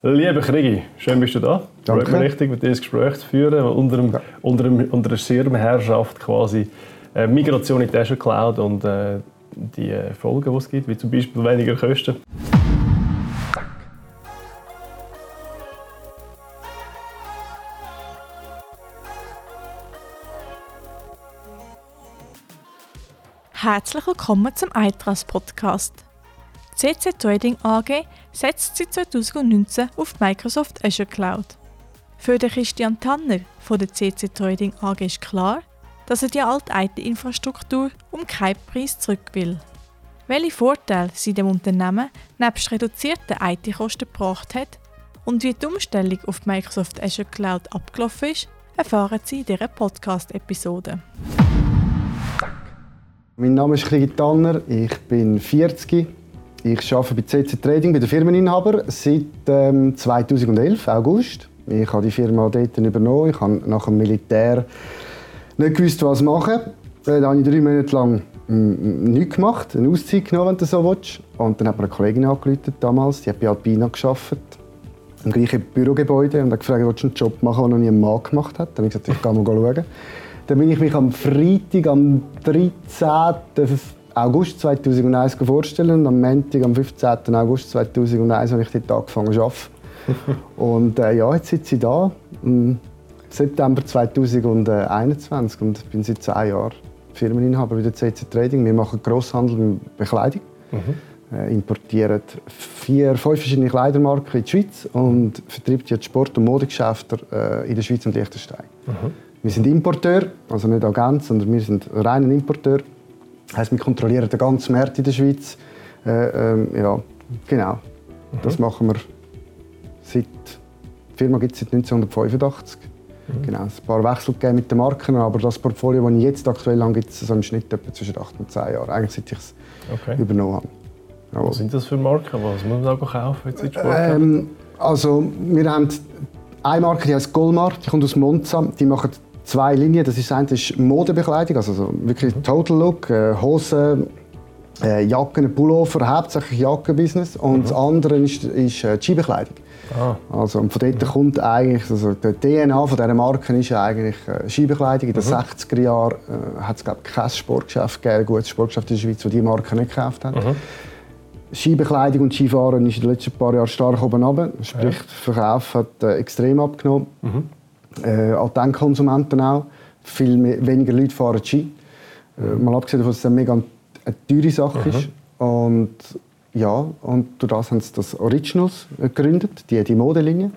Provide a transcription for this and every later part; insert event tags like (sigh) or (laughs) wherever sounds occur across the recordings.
Lieber Krigi, schön bist du da. Danke. Freut mich richtig, mit dir das Gespräch zu führen. Unter, dem, unter, dem, unter der Schirmherrschaft quasi äh, Migration in die Azure Cloud und äh, die äh, Folgen, die es gibt, wie zum Beispiel weniger Kosten. Herzlich willkommen zum iTrust Podcast. CC Trading AG setzt seit 2019 auf die Microsoft Azure Cloud. Für den Christian Tanner von der CC Trading AG ist klar, dass er die alte IT-Infrastruktur um keinen Preis zurück will. Welche Vorteile sie dem Unternehmen nebst reduzierten IT-Kosten gebracht hat und wie die Umstellung auf die Microsoft Azure Cloud abgelaufen ist, erfahren Sie in dieser Podcast-Episode. Mein Name ist Krieg Tanner, ich bin 40. Ich arbeite bei CC Trading, bei der Firmeninhaber, seit ähm, 2011, August. Ich habe die Firma dort übernommen. Ich habe nach dem Militär nicht gewusst, was machen. Dann habe ich drei Monate lang mm, nichts gemacht, eine Auszeit genommen, wenn du so willst. Und dann hat mir eine Kollegin angerufen damals, die hat bei Alpina gearbeitet, im gleichen Bürogebäude, und hat gefragt, ob du einen Job machen willst, den noch nie ein Mann gemacht hat. Dann habe ich gesagt, ich gehe mal schauen. Dann bin ich mich am Freitag, am 13. August 2001 vorstellen am Montag, am 15. August 2001 habe ich dort angefangen zu arbeiten. (laughs) und äh, ja, jetzt sitze ich da im September 2021 und bin seit zehn Jahren Firmeninhaber bei der CC Trading. Wir machen Grosshandel mit Bekleidung. Äh, importieren vier, fünf verschiedene Kleidermarken in die Schweiz und vertreiben jetzt Sport- und Modegeschäfte äh, in der Schweiz und Liechtenstein. Wir sind Importeur, also nicht Agent, sondern wir sind rein Importeur. Das heisst, wir kontrollieren den ganzen Markt in der Schweiz. Äh, ähm, ja, genau. Das machen wir seit. Die Firma gibt es seit 1985. Genau, es hat ein paar Wechsel gegeben mit den Marken, aber das Portfolio, das ich jetzt aktuell habe, gibt es so im Schnitt etwa zwischen 8 und 10 Jahren. Eigentlich seit ich es Okay. übernommen habe. Jawohl. Was sind das für Marken? Was muss man da kaufen jetzt? Ähm, also, wir haben eine Marke, die heißt Golmar, die kommt aus Monza. Die machen zwei Linien. Das ist, ist Modebekleidung, also so wirklich Total Look, äh, Hosen, äh, Jacken, Pullover, hauptsächlich Jackenbusiness. Und das andere ist, ist äh, Skibekleidung. Ah, Also, und von dort kommt eigentlich, also der DNA von dieser Marke ist ja eigentlich äh, Skibekleidung. In den 60er Jahren äh, hat es glaube ich, kein Sportgeschäft gegeben, gutes Sportgeschäft in der Schweiz, das diese Marke nicht gekauft hat. Skibekleidung und Skifahren ist in den letzten paar Jahren stark oben runter. Sprich, der Verkauf hat äh, extrem abgenommen. Äh, Endkonsumenten auch. Viel mehr, weniger Leute fahren Ski. Äh, mal abgesehen davon, dass es eine mega eine teure Sache ist. Und ja, und durch das haben sie das Originals gegründet, die, die Modelinie.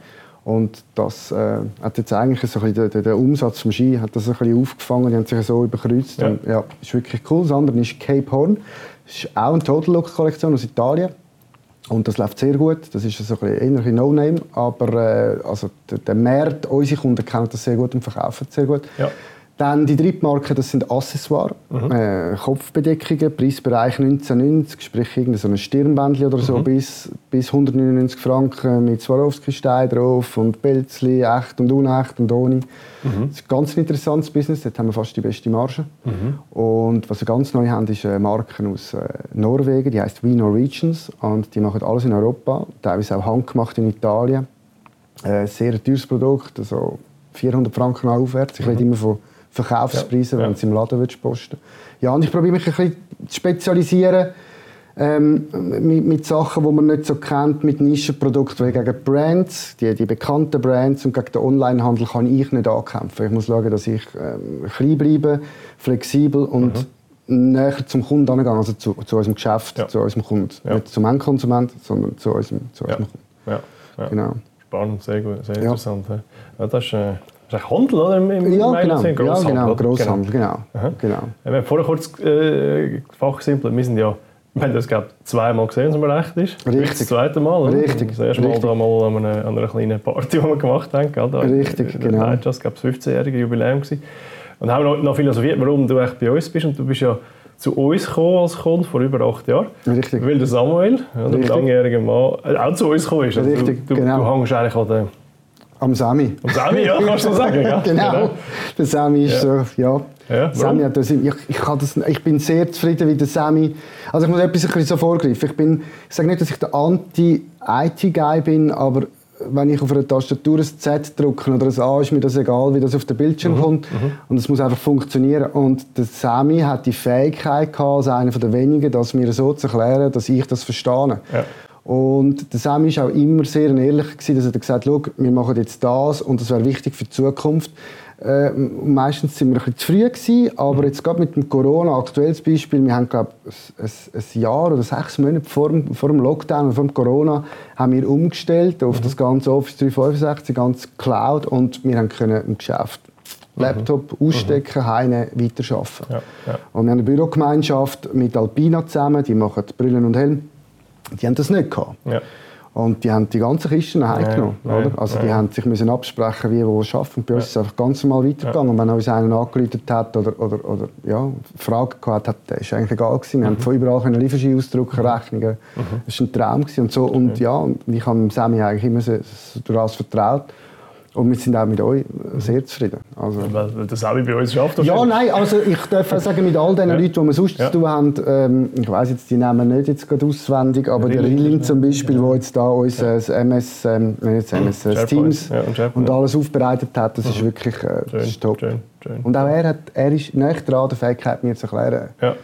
Und das äh, hat jetzt eigentlich so ein bisschen, der, der Umsatz vom Ski hat das ein bisschen aufgefangen, die haben sich so überkreuzt. Ja. Und, ja, ist wirklich cool. Das andere ist Cape Horn. Das ist auch eine Total Look Kollektion aus Italien. Und das läuft sehr gut. Das ist so ein bisschen No-Name. Aber äh, also der, der Markt, unsere Kunden kennen das sehr gut und verkaufen es sehr gut. ja. Dann die dritte Marke, das sind Accessoires, äh, Kopfbedeckungen, Preisbereich 1990, sprich irgendein so ein Stirnbändchen oder so, bis, bis 199 Franken mit Swarovski-Stein drauf und Pelzli, echt und unecht und ohne. Das ist ein ganz interessantes Business, dort haben wir fast die beste Marge. Und was wir ganz neu haben, ist eine Marke aus äh, Norwegen, die heißt We Norwegians und die machen alles in Europa, teilweise auch handgemacht in Italien. Äh, sehr teures Produkt, also 400 Franken aufwärts. Ich rede immer von Verkaufspreisen, Ja, wenn du es im Laden willst posten Ja, und ich probiere mich ein bisschen zu spezialisieren ähm, mit, mit Sachen, die man nicht so kennt, mit Nischenprodukten. Weil gegen Brands, die, die bekannten Brands und gegen den Onlinehandel kann ich nicht ankämpfen. Ich muss schauen, dass ich ähm, klein bleibe, flexibel und näher zum Kunden angehe, also zu, zu unserem Geschäft, Ja. zu unserem Kunden. Ja. Nicht zum Endkonsument, sondern zu unserem, zu Ja. unserem Kunden. Ja. ja. Genau. Spannend, sehr gut, sehr interessant. Das ist, äh, das ist Handel, oder? Im, im Ja, genau. sind Ja, genau. oder? Grosshandel, genau. Aha. genau. Wir haben vorher kurz äh, fachsimpelt. Wir sind ja, wir haben das glaub, zweimal gesehen, wenn man recht ist. Richtig. Das zweite Mal, oder? Richtig. Das erste Mal da mal an einer, an einer kleinen Party, (laughs) die wir gemacht haben. Gell? Da, Richtig, genau. Nein, das gab das 15-jährige Jubiläum. Gewesen. Und haben noch, noch philosophiert, warum du echt bei uns bist. Und du bist ja zu uns gekommen als Kunde vor über acht Jahren. Richtig. Weil der Samuel, ja, der langjährige Mann, äh, auch zu uns gekommen ist. Also Richtig, du, du, genau. du hängst eigentlich an der... Am Sami. Am Sami, ja, kannst du so sagen. gell? (laughs) genau. Der Sami ist Ja. so, ja. Ja, Sami hat das, ich, ich, das, ich bin sehr zufrieden, wie der Sami. Also ich muss etwas ein bisschen so vorgreifen. Ich bin, ich sage nicht, dass ich der Anti-IT-Guy bin, aber wenn ich auf einer Tastatur ein Z drücke oder ein A, ist mir das egal, wie das auf den Bildschirm Mhm. kommt. Und es muss einfach funktionieren. Und der Sami hat die Fähigkeit gehabt, als einer der wenigen, das mir so zu erklären, dass ich das verstehe. Ja. Und der Sami war auch immer sehr ehrlich, gewesen, dass er gesagt hat, «Schau, wir machen jetzt das und das wäre wichtig für die Zukunft. Äh, meistens sind wir ein bisschen zu früh gewesen, aber jetzt gerade mit dem Corona, aktuelles Beispiel, wir haben glaube ein, ein, Jahr oder sechs Monate vor dem, vor dem Lockdown, vor dem Corona, haben wir umgestellt auf das ganze Office 365, die ganze Cloud und wir haben können im Geschäft Laptop ausstecken, heine weiterarbeiten. Ja, ja. Und wir haben eine Bürogemeinschaft mit Alpina zusammen, die machen Brillen und Helm. Die haben das nicht gehabt. Ja. Und die haben die ganzen Kisten heimgenommen. Nein, oder? Also die nein. haben sich müssen absprechen, wie wo. Und bei uns ist es einfach ganz normal weitergegangen. Und wenn uns einer angerufen hat oder, oder, oder ja, Fragen gehabt hat, das ist eigentlich egal gewesen. Wir haben von überall können Lieferscheine ausdrucken, Rechnungen. Das war ein Traum gewesen. und so. Und ja, und ich habe Sammy eigentlich immer so, so alles vertraut. Und wir sind auch mit euch sehr zufrieden. Also, Weil, das auch bei uns schafft. ja, nein, also ich darf sagen, mit all den Ja. Leuten, die wir sonst Ja. zu tun haben, ähm, ich weiss jetzt die Namen nicht jetzt gerade auswendig, aber der Rilling. Zum Beispiel, der jetzt da uns äh, das MS, ähm, nicht das MS, äh, SharePoint. Teams Ja, und und alles aufbereitet hat, das ist wirklich äh, das Schön, ist top. schön, schön. Und auch er, hat, er ist nicht dran, der Fähigkeit, mir zu erklären, Ja.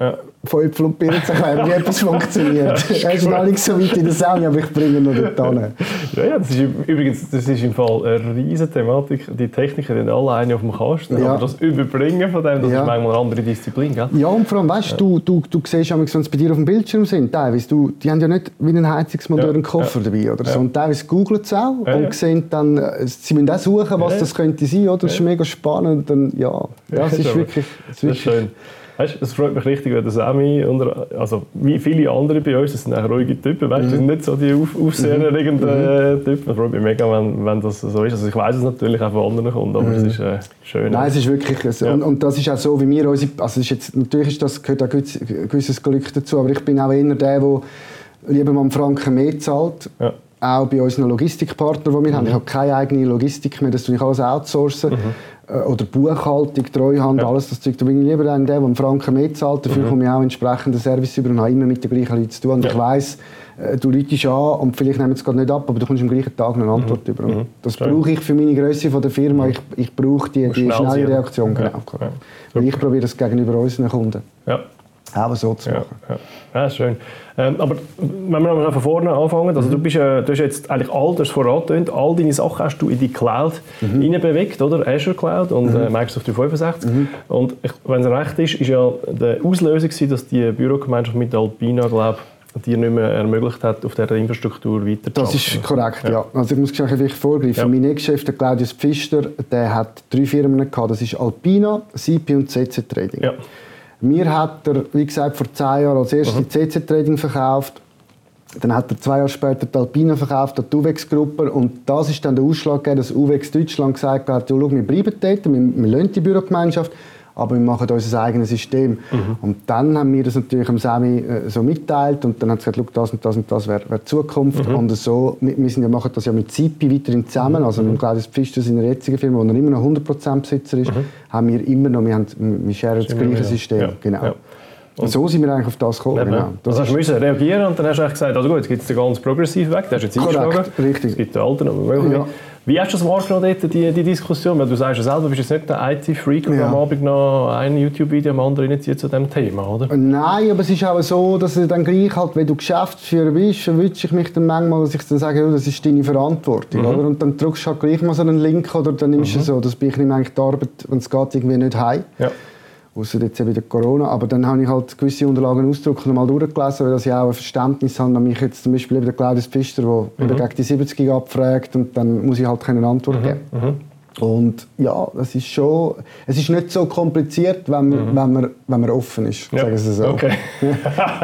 Ja. von Äpfel und Birnen zu erklären, wie etwas (laughs) funktioniert. er ist noch nicht so weit in der Sendung, aber ich bringe ihn noch dorthin. (laughs) Ja, ja, das ist übrigens das ist im Fall eine riesige Thematik. Die Techniker sind alle eine auf dem Kasten, Ja. aber das Überbringen von dem, das Ja. ist manchmal eine andere Disziplin, gell? Ja, und vor allem, weißt du, du, du siehst wenn sie bei dir auf dem Bildschirm sind, teilweise, du, die haben ja nicht wie ein Heizungsmotor Ja, einen Koffer ja. dabei oder so. Ja. Und teilweise googeln sie auch Ja, und ja. sehen dann, äh, sie müssen auch suchen, was Ja, ja. das könnte sein, oder? Das ist Ja. mega spannend. Und ja, ja, es ist wirklich, Das ist wirklich schön. Weißt, es freut mich richtig, wenn der Sammy, und, also wie viele andere bei uns, das sind auch ruhige Typen, weißt, Mhm. das sind nicht so die auf, aufsehenerregenden äh, Typen. Es freut mich mega, wenn, wenn das so ist. Also ich weiß es natürlich auch von anderen Kunden, aber es ist äh, schön. Mhm. Nein, es ist wirklich so. Ja. Und, und das ist auch so, wie wir unsere, also ist jetzt, natürlich ist das, gehört auch gewiss- gewisses Glück dazu, aber ich bin auch eher der, der lieber mal einen Franken mehr zahlt. Ja. Auch bei unseren Logistikpartnern, die wir haben. Ich habe keine eigene Logistik mehr, das tue ich alles outsourcen. Äh, Oder Buchhaltung, Treuhand, Ja. alles das Zeug. Da bin ich lieber dann der, der einen Franken mehr zahlt. Dafür komme ich auch entsprechenden Service über und habe immer mit den gleichen Leuten zu tun. Und Ja. ich weiss, äh, du läutest an und vielleicht nehmen sie es gerade nicht ab, aber du kommst am gleichen Tag eine Antwort über. Und Das Schön. brauche ich für meine Größe von der Firma. Ich, ich brauche die, die schnell schnelle. Reaktion. Ja. Genau. Ja. Weil ich probiere das gegenüber unseren Kunden Ja. Auch so zu Ja, machen. ja. ja ist schön. Ähm, aber wenn wir nochmal von vorne anfangen, also du, bist, äh, du hast jetzt eigentlich all das vorangetönt, all deine Sachen hast du in die Cloud mhm. bewegt, oder? Azure Cloud und äh, Microsoft 365. Und ich, wenn es recht ist, ist ja der Auslöser gewesen, dass die Bürogemeinschaft mit Alpina, glaube dir nicht mehr ermöglicht hat, auf dieser Infrastruktur weiter Das ist korrekt, ja. Also ich muss gleich vielleicht vorgreifen. Ja. Mein Ex-Chef, der Claudius Pfister, der hat drei Firmen gehabt. Das ist Alpina, CP und CC Trading. Ja. Mir hat er, wie gesagt, vor zehn Jahren als erstes die CC Trading verkauft. Dann hat er zwei Jahre später die Alpina verkauft, an die UVEX-Gruppe. Und das ist dann der Ausschlag dass UVEX Deutschland gesagt hat, ja, schau, wir bleiben dort, wir, wir lassen die Bürogemeinschaft, aber wir machen unser eigenes System. Und dann haben wir das natürlich am Semi äh, so mitteilt und dann hat er gesagt, das und das und das wäre wär Zukunft. Und so, wir, wir sind ja, machen das ja mit Zipi weiterhin zusammen, also mit Claudius Pfister, seiner jetzigen Firma, wo er immer noch 100% Besitzer ist, haben wir immer noch, wir, haben, wir sharen das gleiche. System. Ja. Genau. Ja. Und so sind wir eigentlich auf das gekommen. Genau. Das also hast ist du reagieren und dann hast du gesagt, also gut, jetzt gibt es den ganz progressiv weg, der hast jetzt eingeschlagen. richtig. Es gibt den alten, aber. Ja. Wie hast du das wahrgenommen, dort, die, die Diskussion? Weil du sagst ja selber, du bist jetzt nicht der IT-Freak und Ja. am Abend noch ein YouTube-Video am anderen reinzieht zu diesem Thema, oder? Nein, aber es ist auch so, dass du dann gleich halt, wenn du Geschäftsführer bist, verwünsche ich mich dann manchmal, dass ich dann sage, ja, das ist deine Verantwortung, Mhm. oder? Und dann drückst du halt gleich mal so einen Link oder dann nimmst du so, das bin ich eigentlich die Arbeit, wenn es geht, irgendwie nicht heim. Ja. Außer jetzt eben der Corona. Aber dann habe ich halt gewisse Unterlagen ausgedruckt und mal durchgelesen, weil ich auch ein Verständnis habe, nämlich jetzt zum Beispiel eben der Claudius Pfister, der eben gegen die 70 abfragt und dann muss ich halt keine Antwort geben. Und ja, das ist schon, es ist nicht so kompliziert, wenn man, wenn man, wenn man offen ist, Ja. sagen es so. Okay. (laughs)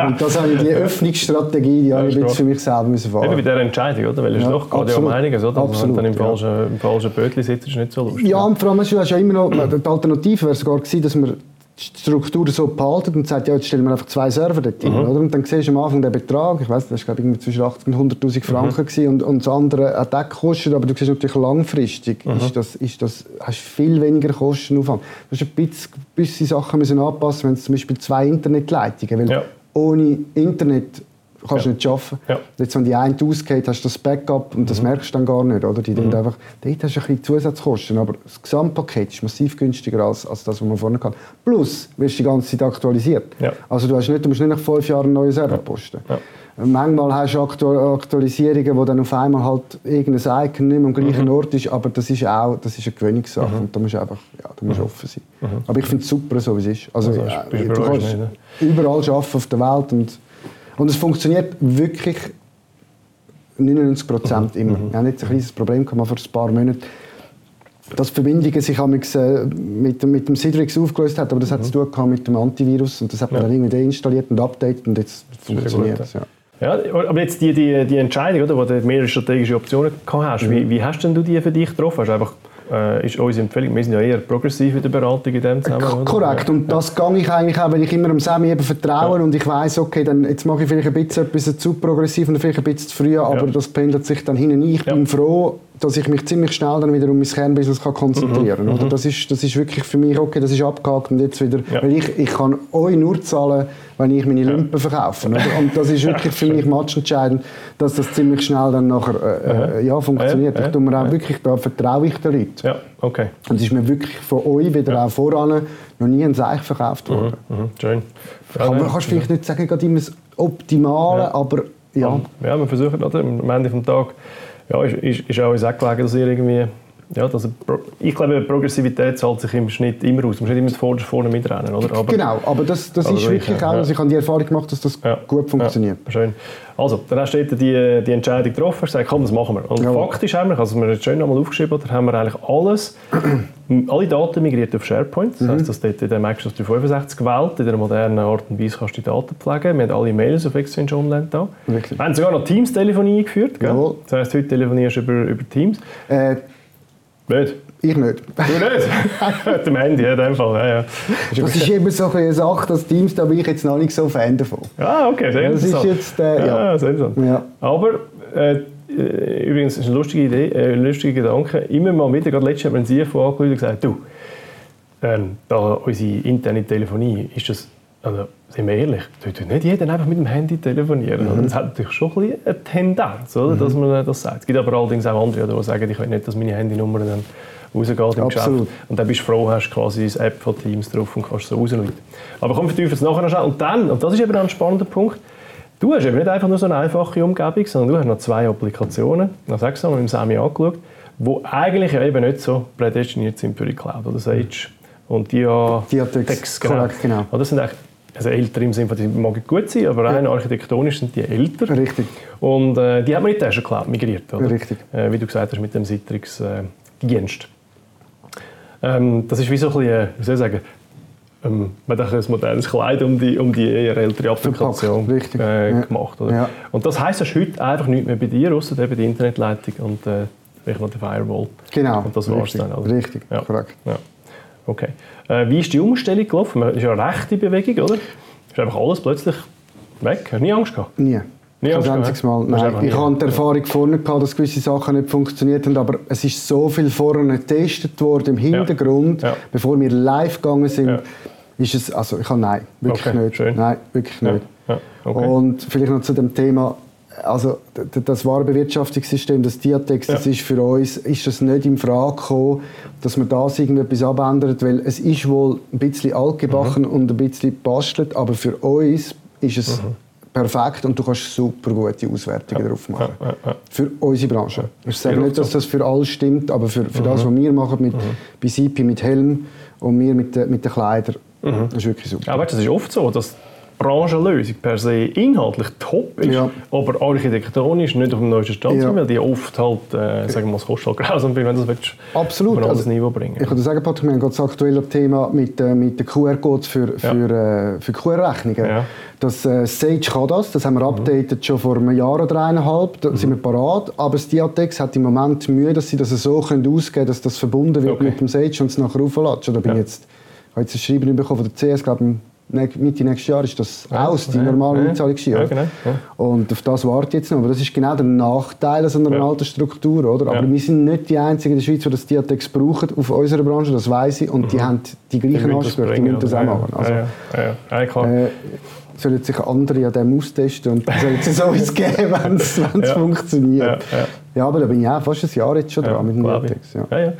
Und das habe ich, die (laughs) Öffnungsstrategie, die habe ich jetzt für mich selber müssen Eben bei fahren. dieser Entscheidung, oder? Weil es Ja, doch geht ja um einiges, oder? Absolut, Wenn du dann im ja. falschen, im falschen Bötchen sitzt, ist nicht so lustig. Ja, und vor allem, weißt du, hast ja immer noch, die Alternative wäre sogar gewesen, dass man Struktur so behalten und sagt, ja, jetzt stellen wir einfach zwei Server dort Mhm. hin, oder? Und dann siehst du am Anfang den Betrag, ich weiß, das war glaube ich zwischen 80 und 100'000 Franken gewesen, und, und das andere hat auch gekostet, aber du siehst natürlich langfristig, Mhm. ist das, ist das, hast viel weniger Kostenaufwand. Du hast ein bisschen, bisschen Sachen müssen anpassen, wenn es zum Beispiel zwei Internetleitungen, weil Ja. ohne Internet kannst Ja. nicht arbeiten. Ja. Jetzt, wenn die eine ausgeht, hast du das Backup und das merkst du dann gar nicht. Oder? Die mhm. einfach, dort hast du ein bisschen Zusatzkosten, aber das Gesamtpaket ist massiv günstiger als, als das, was man vorne kann. Plus, wirst du die ganze Zeit aktualisiert. Ja. Also du, hast nicht, du musst nicht nach fünf Jahren einen neuen Server posten. Ja. Manchmal hast du Aktu Aktualisierungen, wo dann auf einmal halt irgendein Icon nicht mehr am gleichen Mhm. Ort ist, aber das ist auch das ist eine Gewöhnungssache und da musst du einfach ja, da musst du offen sein. Aber ich finde es super, so wie es ist. Also, Mhm. Also, äh, du überrascht kannst ne? überall arbeiten auf der Welt und, und es funktioniert wirklich 99 Prozent Mhm. immer. Ich habe jetzt ein kleines Problem gehabt, vor ein paar Monaten, dass Verbindungen sich äh, mit, dem- mit dem Citrix aufgelöst hat, aber das Mhm. hat zu tun gehabt mit dem Antivirus und das hat man dann irgendwie deinstalliert und updated und jetzt funktioniert es. Ja. Ja, aber jetzt die, die, die Entscheidung, oder, wo du mehrere strategische Optionen gehabt hast, Mhm. wie, wie hast denn du die für dich getroffen? Hast du einfach, äh, ist unsere Empfehlung, wir sind ja eher progressiv in der Beratung in dem Zusammenhang. oder? Korrekt. Und das gehe ich eigentlich auch, weil ich immer dem Sammy eben vertraue und ich weiß, okay, dann jetzt mache ich vielleicht ein bisschen etwas zu progressiv und vielleicht ein bisschen zu früh, aber Ja. das pendelt sich dann hin. Ich Ja. bin froh, dass ich mich ziemlich schnell dann wieder um mein Kernbusiness kann konzentrieren kann. Oder Das, ist, das ist wirklich für mich, okay, das ist abgehakt und jetzt wieder, Ja. weil ich, ich kann euch nur zahlen, wenn ich meine Lumpen verkaufe. Oder? Und das ist (laughs) wirklich für mich matchentscheidend, dass das ziemlich schnell dann nachher äh, äh, ja, funktioniert. Ja, ja, Ich tue mir auch ja. wirklich, da vertraue ich den Leuten. Ja, okay. Und es ist mir wirklich von euch wieder auch voran noch nie ein Seich verkauft worden. Mhm, schön. Ja, Kann man, kannst du vielleicht nicht sagen, gerade immer das Optimale, aber ja. Ja, wir versuchen, oder? Am Ende des Tages ja, ist, ist, ist auch uns gelegen, dass ihr irgendwie. Ja, Pro- ich glaube, Progressivität zahlt sich im Schnitt immer aus. Man muss nicht immer das Vorderste vorne mitrennen, oder? Aber, Genau, aber das, das Aber ist wirklich, wirklich auch, ja. also ich habe die Erfahrung gemacht, dass das Ja, gut funktioniert. Ja, schön. Also, dann hast du die, die Entscheidung getroffen, hast gesagt, komm, das machen wir. Und Jawohl. faktisch haben wir, also wir haben jetzt schön nochmal aufgeschrieben, da haben wir eigentlich alles, (clears throat) alle Daten migriert auf SharePoint. Das Mhm. heisst, dass dort in der Microsoft 365 gewählt, in der modernen Art und Weise kannst du die Daten pflegen. Wir haben alle Mails auf Exchange Online da. Richtig. Wir haben sogar noch Teams-Telefonie eingeführt. Gell? Jawohl. Das heisst, heute telefonierst du über, über Teams. Äh, Nicht? Ich nicht. (laughs) Du nicht? Mit dem Handy, ja, in dem Fall. Ja, ja. Das ist eben so eine Sache, das Teams, da bin ich jetzt noch nicht so Fan davon. Ah, okay, sehr Das ist jetzt, äh, ja. ja. interessant. Ja. Aber äh, übrigens ist eine lustige Idee, äh, ein lustiger Gedanke. Immer mal wieder, gerade letztes Jahr hat mir ein CFO angerufen und gesagt, du, ähm, da unsere interne Telefonie, ist das, also, sind wir ehrlich, tut nicht jeder einfach mit dem Handy telefonieren. Mhm. Das hat natürlich schon ein bisschen eine Tendenz, oder, dass man das sagt. Es gibt aber allerdings auch andere, die sagen, ich will nicht, dass meine Handynummer dann rausgeht im Absolut. Geschäft. Und dann bist du froh, hast quasi das App von Teams drauf und kannst so rausrufen. Aber komm, vertiefen es nachher noch schnell. Und dann, und das ist eben ein spannender Punkt, du hast eben nicht einfach nur so eine einfache Umgebung, sondern du hast noch zwei Applikationen, nach sechs Jahren, mit dem Sami angeschaut, die eigentlich ja eben nicht so prädestiniert sind für die Cloud. Oder Sage und Dia Diatex, korrekt, genau. Oder das sind eigentlich also älter im Sinne von, die mag gut sein, aber rein architektonisch sind die älter. Richtig. Und äh, die haben wir die Azure Cloud migriert. Oder? Richtig. Äh, wie du gesagt hast, mit dem Citrix äh. Ähm, das ist wie so ein bisschen, äh, wie soll ich sagen, ähm, man hat ein modernes Kleid um die, um die eher ältere Applikation äh, Ja. gemacht. Oder? Ja. Und das heisst, du hast heute einfach nichts mehr bei dir, außer eben die Internetleitung und äh, vielleicht noch die Firewall. Genau. Und das war's richtig. dann. Oder? Richtig, Ja. korrekt. Ja. Okay. Äh, wie ist die Umstellung gelaufen? Das ist ja eine rechte Bewegung, oder? Ist einfach alles plötzlich weg? Hast du nie Angst gehabt? Nie. Nie Kein einziges Mal. Nein, ich habe die Erfahrung vorne gehabt, dass gewisse Sachen nicht funktioniert haben, aber es ist so viel vorne getestet worden im Hintergrund, Ja. bevor wir live gegangen sind. Ja. Ist es, also ich habe nein, wirklich Okay, nicht. schön. Nein, wirklich Ja. nicht. Ja. Okay. Und vielleicht noch zu dem Thema, also das Warenbewirtschaftungssystem, das Diatex, das Ja. ist für uns, ist das nicht in Frage gekommen, dass man das irgendetwas abändert, weil es ist wohl ein bisschen altgebacken Mhm. und ein bisschen gebastelt, aber für uns ist es Mhm. Perfekt und du kannst super gute Auswertungen drauf machen. Ja, ja, ja. Für unsere Branche. Ich sage nicht, dass das für alles stimmt, aber für, für das, was wir machen, mit, bei CP mit Helm und wir mit, den- mit den Kleidern, das ist wirklich super. Ja, weißt, du, es ist oft so, dass Branchenlösung per se inhaltlich top ist, Ja. aber architektonisch nicht auf dem neuesten Stand Ja. weil die oft halt, äh, sagen wir mal, es kostet halt grausam wenn du das willst, Absolut. auf ein anderes Niveau bringen Ich würde sagen, Patrick, wir haben gerade das aktuelle Thema mit, äh, mit den QR-Codes für, für, äh, für QR-Rechnungen. Ja. Mhm. Das äh, Sage kann das, das haben wir updated schon vor einem Jahr oder eineinhalb, da sind wir parat. Aber das Diatex hat im Moment Mühe, dass sie das so können ausgeben können, dass das verbunden wird Okay. mit dem Sage und es nachher rauflässt. Da bin Ja. ich jetzt, ich habe jetzt ein Schreiben bekommen von der CS, glaube Nä- Mitte nächstes Jahr ist das Ja, aus, die ja, normale ja. Einzahlungssteuer. Ja, genau, ja. Und auf das warte jetzt noch. Aber das ist genau der Nachteil so einer Ja. alten Struktur. Oder? Aber Ja. wir sind nicht die Einzigen in der Schweiz, die das Diatex brauchen auf unserer Branche, das weiß ich. Und die haben die gleichen Ansprüche, die müssen das auch machen. Also, ja, ja, ja, ja, ja, klar. äh, sollen sich andere an dem austesten und sollen es (laughs) uns geben, wenn es ja. funktioniert. Ja, ja. ja, aber da bin ich auch fast ein Jahr jetzt schon dran mit dem Vertex. Ja. Ja, ja.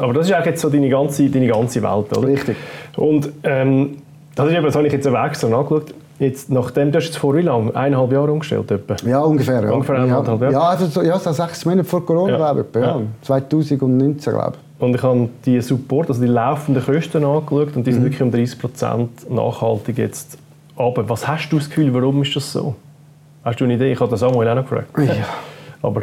Aber das ist auch jetzt so deine ganze, deine ganze Welt, oder? Richtig. Und ähm, das, ist eben, das habe ich jetzt einen Weg so angeschaut. Jetzt, nachdem, du hast jetzt vor wie lange? Eineinhalb Jahre umgestellt? Etwa? Ja, ungefähr. Ja. Ungefähr eineinhalb Jahre? Ja, also, so, ja, so sechs Monate vor Corona, ja. glaube ich. Ja. ja. 2019, glaube ich. Und ich habe die Support, also die laufenden Kosten angeschaut und die sind mhm. wirklich um 30 Prozent nachhaltig jetzt aber was hast du das Gefühl, warum ist das so? Hast du eine Idee? Ich habe das Samuel auch noch gefragt. Ja. Aber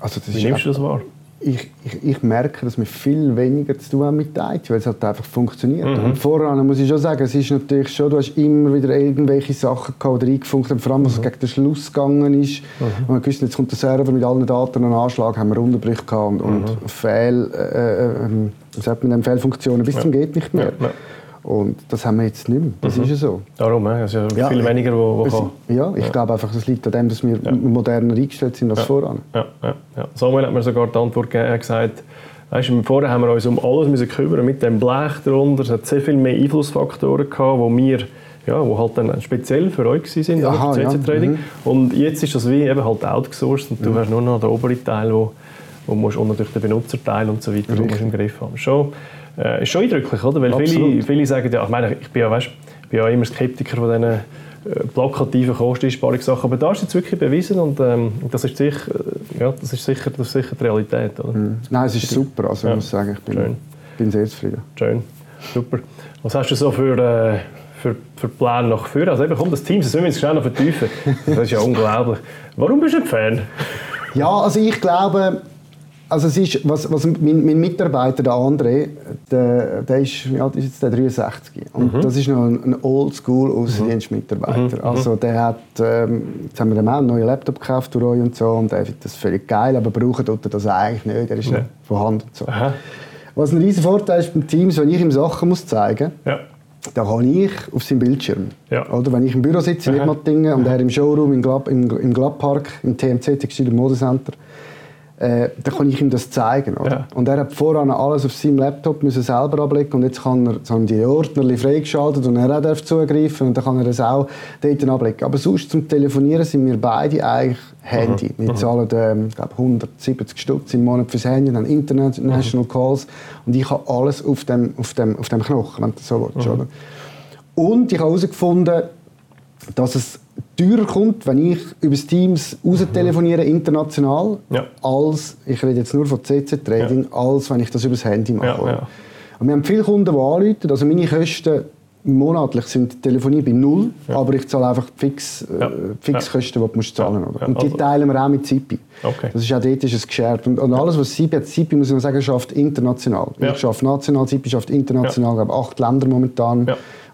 also das wie nimmst du das wahr? Ich, ich, ich, merke, dass wir viel weniger zu tun haben mit IT, weil es halt einfach funktioniert. Mhm. Und voran muss ich schon sagen, es ist natürlich schon, du hast immer wieder irgendwelche Sachen gehabt oder eingefunkt, vor allem, was mhm. gegen den Schluss gegangen ist. Mhm. Und wir wussten, jetzt kommt der Server mit allen Daten und Anschlag, haben wir Unterbrüche gehabt und, und mhm. Fehl, äh, äh, ähm, man Fehlfunktionen bis ja. zum geht nicht mehr. Ja. Ja. Und das haben wir jetzt nicht mehr. Das mhm. ist ja so. Darum, es ist ja viel weniger, wo, wo es, Ja, ich ja. glaube einfach, das liegt an dem, dass wir ja. moderner eingestellt sind als ja. voran. Ja, ja, ja. Samuel hat mir sogar die Antwort gegeben, er gesagt, weißt du, vorher haben wir uns um alles müssen kümmern mit dem Blech darunter. Es hat sehr viel mehr Einflussfaktoren gehabt, wo wir ja, wo halt dann speziell für euch sind, Aha, CC Trading. Mhm. Und jetzt ist das wie eben halt outgesourced und du mhm. hast nur noch den oberen Teil, wo, wo musst und natürlich den Benutzerteil und so weiter, im Griff haben. Schon, äh, ist schon eindrücklich, oder? Weil viele, viele sagen, ja, ich meine, ich bin ja, weißt, bin ja immer Skeptiker von diesen äh, plakativen Kosteneinsparungssachen, aber da ist jetzt wirklich bewiesen und ähm, das, ist sicher, äh, ja, das, ist sicher, das ist sicher die Realität. Oder? Mhm. Nein, es ist super, also ja. ich muss sagen, ich bin, Schön. bin sehr zufrieden. Schön, super. Was hast du so für, äh, für, für Pläne noch für? Also eben, komm, das Team, das müssen wir jetzt schnell noch vertiefen. Das ist ja unglaublich. Warum bist du ein Fan? Ja, also ich glaube, also es ist, was, was mein, mein, Mitarbeiter, der André, der, der ist, alt ist jetzt der 63 und mhm. das ist noch ein, ein Oldschool Außendienstmitarbeiter. Mhm. Also der hat, ähm, jetzt haben wir dem auch einen neuen Laptop gekauft durch euch und so und der findet das völlig geil, aber brauchen tut er das eigentlich nicht, der ist ja. nicht vorhanden. So. Was ein riesen Vorteil ist beim Teams, wenn ich ihm Sachen muss zeigen muss, ja. da kann ich auf seinem Bildschirm. Ja. Oder wenn ich im Büro sitze in Edmattingen und er im Showroom im Glab, im, im Glab im TMC, Textil- und Modecenter, äh, dann kann ich ihm das zeigen. Ja. Und er hat voran alles auf seinem Laptop müssen selber ablegen und jetzt kann er so die Ordner freigeschaltet und er darf zugreifen und dann kann er das auch dort ablegen. Aber sonst zum Telefonieren sind wir beide eigentlich Handy. Mhm. Wir zahlen ähm, glaub, 170 Stutz im Monat fürs Handy, dann International mhm. Calls und ich habe alles auf dem, auf dem, auf dem Knochen, wenn du so willst. Mhm. Oder? Und ich habe herausgefunden, dass es teurer kommt, wenn ich über Teams raus telefoniere, international, ja. als, ich rede jetzt nur von CC-Trading, ja. als wenn ich das über das Handy mache. Ja, Und wir haben viele Kunden, die anrufen, also meine Kosten monatlich sind die Telefonie bei null, aber ich zahle einfach fix, äh, Fixkosten, die du musst zahlen musst. Und die also. teilen wir auch mit Zipi. Okay. Das ist auch dort ist es geshared. Und, und alles, was Zipi hat, Zipi muss man sagen, schafft international. Ich arbeite national, Zipi schafft international, ich glaube acht Länder momentan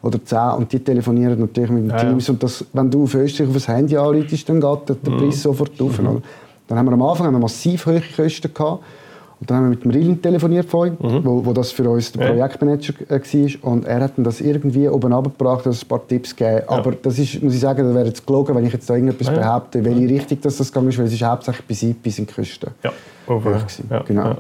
oder zehn und die telefonieren natürlich mit den ja, Teams. Und das, wenn du auf Österreich auf das Handy anrufst, dann geht der, der mhm. Preis sofort auf. Mhm. Dann haben wir am Anfang haben wir massiv hohe Kosten gehabt. Und dann haben wir mit dem Rilin telefoniert vorhin, mhm. wo, wo das für uns der Projektmanager äh, war. Und er hat das irgendwie oben runtergebracht, dass ein paar Tipps gegeben. Ja. Aber das ist, muss ich sagen, das wäre jetzt gelogen, wenn ich jetzt da irgendetwas ja. behaupte, welche Richtung das, das gegangen ist, weil es ist hauptsächlich bei SIPI sind Kosten. Ja, over. Ja. Genau.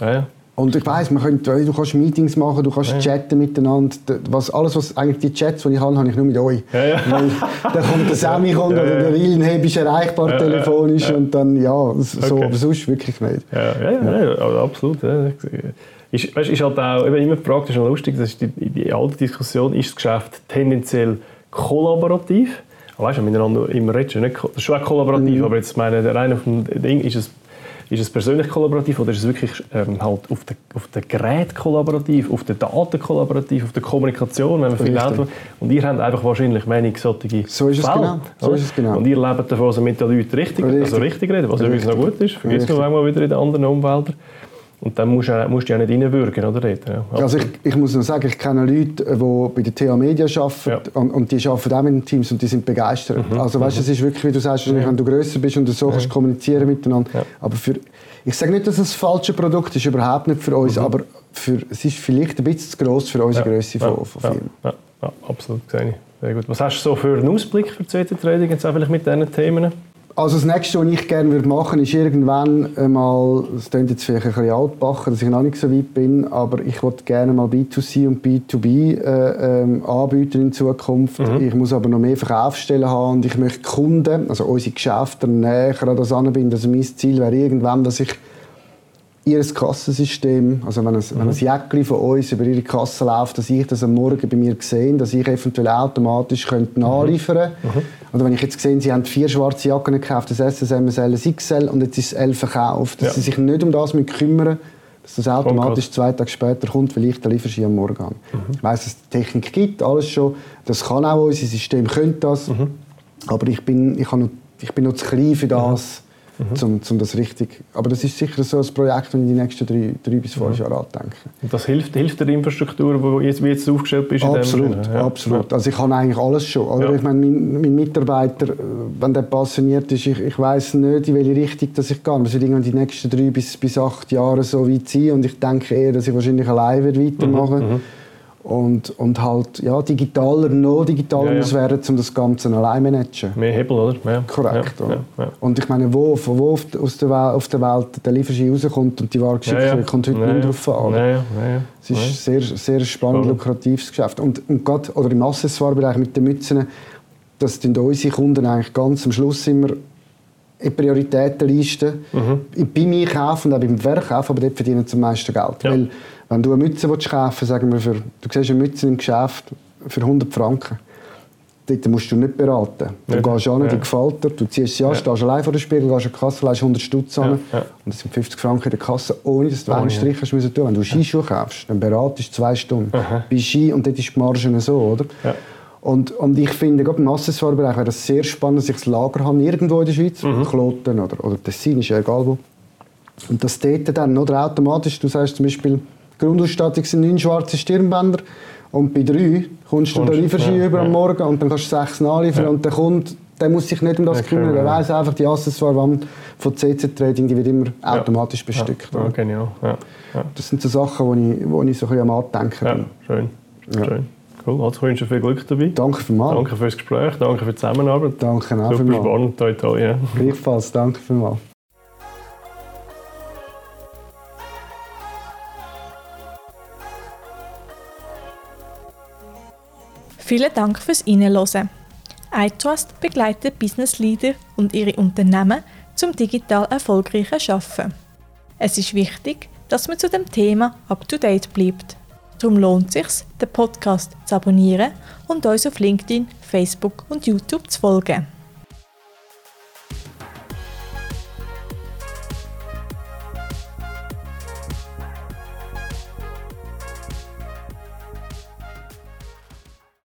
Ja. Ja. Und ich weiss, man könnte, du kannst Meetings machen, du kannst ja. chatten miteinander. Was, alles, was, eigentlich die Chats, die ich habe, habe ich nur mit euch. Ja, ja. (laughs) dann kommt der Sammy kommt, ja, oder der Willen hey, bist erreichbar telefonisch und dann, ja, so, okay. aber sonst wirklich nicht. Ja, ja, ja. absolut. Ist, weißt, ist halt auch immer gefragt, das ist noch lustig, das ist die, die alte Diskussion, ist das Geschäft tendenziell kollaborativ? Weißt du, miteinander immer reden, nicht, das ist schon kollaborativ, mhm. aber jetzt meine, rein auf dem Ding ist es ist es persönlich kollaborativ oder ist es wirklich ähm, halt auf den auf der Gerät kollaborativ, auf den Daten kollaborativ, auf der Kommunikation, wenn man viel Geld Und ihr habt einfach wahrscheinlich wenig solche so ist es Fälle, genau. So ist es genau. Und ihr lebt davon, also mit den Leuten richtig, richtig. Also richtig reden, was übrigens noch gut ist. Vergiss man manchmal wieder in den anderen Umwelten. Und dann musst du, musst du ja nicht reinwürgen, oder? Ja, also ich, ich muss nur sagen, ich kenne Leute, die bei der TH Media arbeiten ja. und, und, die arbeiten auch mit den Teams und die sind begeistert. Mhm. Also weißt, mhm. es ist wirklich, wie du sagst, ja. wenn du grösser bist und du so kannst kommunizieren miteinander. Aber für, ich sage nicht, dass es das falsche Produkt ist, überhaupt nicht für uns, mhm. aber für, es ist vielleicht ein bisschen zu gross für unsere Größe von, von Firmen. Ja. absolut, sehe ich. Sehr gut. Was hast du so für einen Ausblick für die zweite Trading jetzt auch vielleicht mit diesen Themen? Also das Nächste, was ich gerne würde machen würde, ist irgendwann mal, das klingt jetzt vielleicht ein bisschen altbachen, dass ich noch nicht so weit bin, aber ich würde gerne mal B2C und B2B äh, ähm, anbieten in Zukunft. Mhm. Ich muss aber noch mehr Verkaufsstellen haben und ich möchte Kunden, also unsere Geschäfte näher an das anbinden. Also mein Ziel wäre irgendwann, dass ich ihr Kassensystem, also wenn ein, mhm. wenn ein Jäckchen von uns über ihre Kasse läuft, dass ich das am Morgen bei mir sehe, dass ich eventuell automatisch könnte nachliefern könnte. Mhm. Oder wenn ich jetzt sehe, sie haben vier schwarze Jacken gekauft, das SSM, ein XL und jetzt ist es elf verkauft, dass ja. sie sich nicht um das kümmern dass das automatisch zwei Tage später kommt, weil ich den Lieferschein am Morgen habe. Mhm. Ich weiss, dass es die Technik gibt, alles schon. Das kann auch unser System, könnte das. Mhm. Aber ich bin, ich, noch, ich bin noch zu klein für das, mhm. um, um das richtig... Aber das ist sicher so ein Projekt, das ich in die nächsten drei, drei bis fünf mhm. Jahre andenke. Und das hilft, hilft der Infrastruktur, die jetzt, wie jetzt aufgestellt bist? Absolut, ja. absolut. Also ich habe eigentlich alles schon. Oder? Ja. Ich meine, mein, mein, Mitarbeiter, wenn der passioniert ist, ich, ich weiß nicht, in welche Richtung dass ich gehe. Das wird irgendwann die nächsten drei bis, bis acht Jahre so weit sein und ich denke eher, dass ich wahrscheinlich allein weitermachen werde. Mhm. Und, und halt ja, digitaler, noch digitaler ja, ja. muss werden, um das Ganze allein zu managen. Mehr Hebel, oder? Ja. Korrekt. Oder? Und ich meine, wo, von wo auf, aus der Welt, auf der Welt der Lieferschein rauskommt und die Ware geschickt wird, kommt heute nicht drauf an. Es ist ein sehr, sehr spannend, lukratives Geschäft. Und, und gerade, oder im Accessoire-Bereich mit den Mützen, das sind unsere Kunden eigentlich ganz am Schluss immer in Prioritätenliste mhm. bei mir kaufen und auch beim Verkauf, aber dort verdienen sie am meisten Geld. Weil wenn du eine Mütze willst kaufen sagen wir, für, du siehst eine Mütze im Geschäft für 100 Franken, dort musst du nicht beraten. Du ja. gehst an, ja. dir gefällt dir, du ziehst sie an, ja. stehst allein vor der Spiegel, gehst an die Kasse, leist 100 Stutz an ja. und das sind 50 Franken in der Kasse, ohne dass du einen Strich hast müssen tun. Wenn du Skischuhe kaufst, dann beratest du zwei Stunden. Aha. Bei Ski und dort ist die Marge so, oder? Und, und ich finde, gerade im Accessoire-Bereich wäre es sehr spannend, dass ich das Lager habe, irgendwo in der Schweiz, mhm. Kloten oder, oder Tessin, ist ja egal wo. Und das dort dann, oder automatisch, du sagst zum Beispiel, Grundausstattung sind neun schwarze Stirnbänder. Und bei drei kommst du den Lieferschein ja, über am Morgen und dann kannst du sechs nachliefern ja. und der Kunde der muss sich nicht um das kümmern. Er weiß einfach, die Accessoire-Wand von CC Trading die wird immer ja. automatisch bestückt. Ja, genial. Ja. Das sind so Sachen, wo ich, wo ich so ein bisschen am Andenken bin. Schön. schön. Cool, also wünsche viel Glück dabei. Danke vielmals. Danke fürs Gespräch, danke für die Zusammenarbeit. Danke auch Super spannend, toi toi. Ja. Gleichfalls, danke vielmals. Vielen Dank fürs Reinhören. iTrust begleitet Business Leader und ihre Unternehmen zum digital erfolgreichen Arbeiten. Es ist wichtig, dass man zu dem Thema up-to-date bleibt. Darum lohnt es sich, den Podcast zu abonnieren und uns auf LinkedIn, Facebook und YouTube zu folgen.